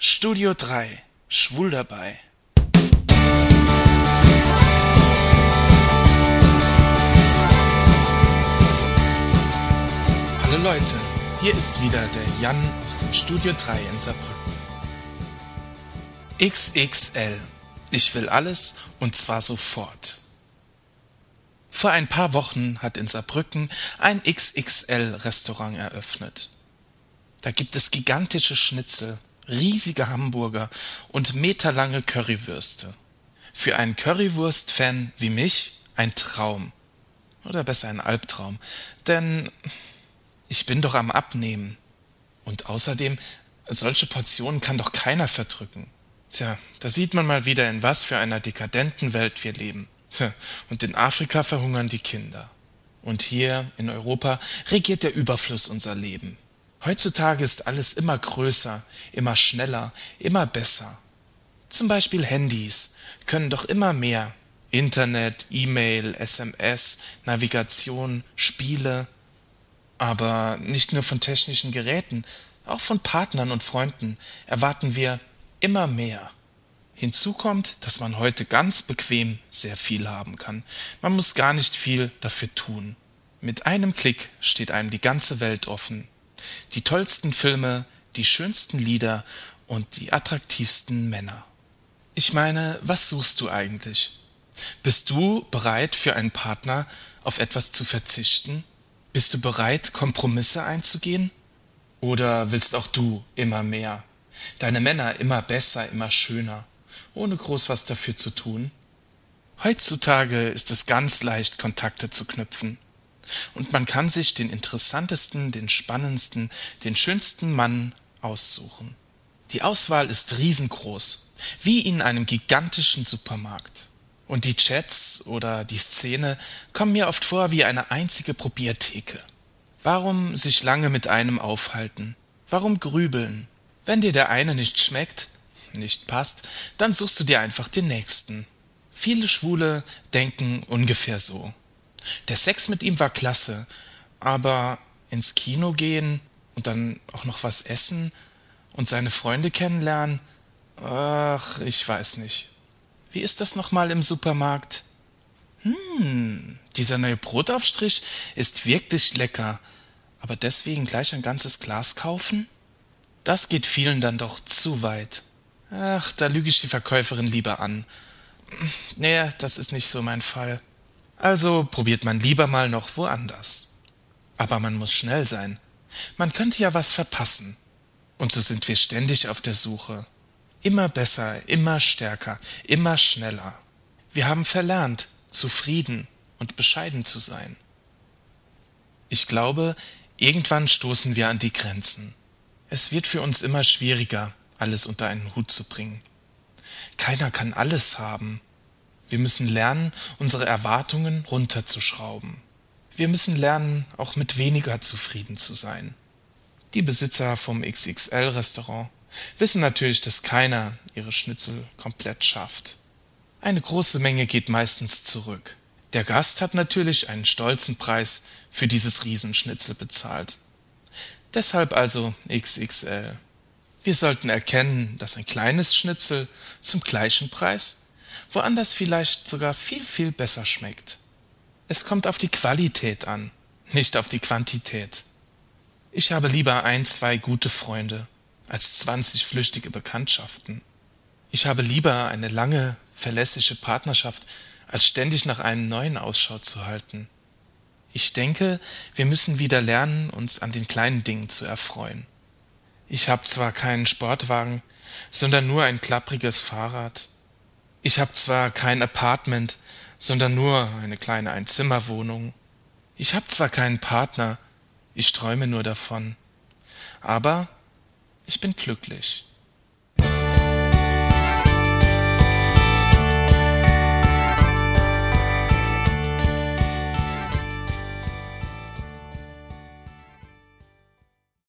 Studio 3 Schwul dabei Hallo Leute, hier ist wieder der Jan aus dem Studio 3 in Saarbrücken. XXL. Ich will alles und zwar sofort. Vor ein paar Wochen hat in Saarbrücken ein XXL-Restaurant eröffnet. Da gibt es gigantische Schnitzel, riesige Hamburger und meterlange Currywürste. Für einen Currywurst-Fan wie mich ein Traum. Oder besser ein Albtraum. Denn ich bin doch am Abnehmen. Und außerdem, solche Portionen kann doch keiner verdrücken. Tja, da sieht man mal wieder, in was für einer dekadenten Welt wir leben. Tja, und in Afrika verhungern die Kinder. Und hier in Europa regiert der Überfluss unser Leben. Heutzutage ist alles immer größer, immer schneller, immer besser. Zum Beispiel Handys können doch immer mehr. Internet, E-Mail, SMS, Navigation, Spiele. Aber nicht nur von technischen Geräten, auch von Partnern und Freunden erwarten wir immer mehr. Hinzu kommt, dass man heute ganz bequem sehr viel haben kann. Man muss gar nicht viel dafür tun. Mit einem Klick steht einem die ganze Welt offen. Die tollsten Filme, die schönsten Lieder und die attraktivsten Männer. Ich meine, was suchst du eigentlich? Bist du bereit, für einen Partner auf etwas zu verzichten? Bist du bereit, Kompromisse einzugehen? Oder willst auch du immer mehr? Deine Männer immer besser, immer schöner, ohne groß was dafür zu tun? Heutzutage ist es ganz leicht, Kontakte zu knüpfen. Und man kann sich den interessantesten, den spannendsten, den schönsten Mann aussuchen. Die Auswahl ist riesengroß, wie in einem gigantischen Supermarkt. Und die Chats oder die Szene kommen mir oft vor wie eine einzige Probiertheke. Warum sich lange mit einem aufhalten? Warum grübeln? Wenn dir der eine nicht schmeckt, nicht passt, dann suchst du dir einfach den nächsten. Viele Schwule denken ungefähr so. Der Sex mit ihm war klasse, aber ins Kino gehen und dann auch noch was essen und seine Freunde kennenlernen, ach, ich weiß nicht. Wie ist das nochmal im Supermarkt? Hm, dieser neue Brotaufstrich ist wirklich lecker, aber deswegen gleich ein ganzes Glas kaufen? Das geht vielen dann doch zu weit. Ach, da lüge ich die Verkäuferin lieber an. Nee, das ist nicht so mein Fall. Also probiert man lieber mal noch woanders. Aber man muss schnell sein. Man könnte ja was verpassen. Und so sind wir ständig auf der Suche. Immer besser, immer stärker, immer schneller. Wir haben verlernt, zufrieden und bescheiden zu sein. Ich glaube, irgendwann stoßen wir an die Grenzen. Es wird für uns immer schwieriger, alles unter einen Hut zu bringen. Keiner kann alles haben. Wir müssen lernen, unsere Erwartungen runterzuschrauben. Wir müssen lernen, auch mit weniger zufrieden zu sein. Die Besitzer vom XXL-Restaurant wissen natürlich, dass keiner ihre Schnitzel komplett schafft. Eine große Menge geht meistens zurück. Der Gast hat natürlich einen stolzen Preis für dieses Riesenschnitzel bezahlt. Deshalb also XXL. Wir sollten erkennen, dass ein kleines Schnitzel zum gleichen Preis woanders vielleicht sogar viel, viel besser schmeckt. Es kommt auf die Qualität an, nicht auf die Quantität. Ich habe lieber ein, zwei gute Freunde als zwanzig flüchtige Bekanntschaften. Ich habe lieber eine lange, verlässliche Partnerschaft, als ständig nach einem neuen Ausschau zu halten. Ich denke, wir müssen wieder lernen, uns an den kleinen Dingen zu erfreuen. Ich habe zwar keinen Sportwagen, sondern nur ein klappriges Fahrrad, ich hab zwar kein Apartment, sondern nur eine kleine Einzimmerwohnung. Ich hab zwar keinen Partner, ich träume nur davon. Aber ich bin glücklich.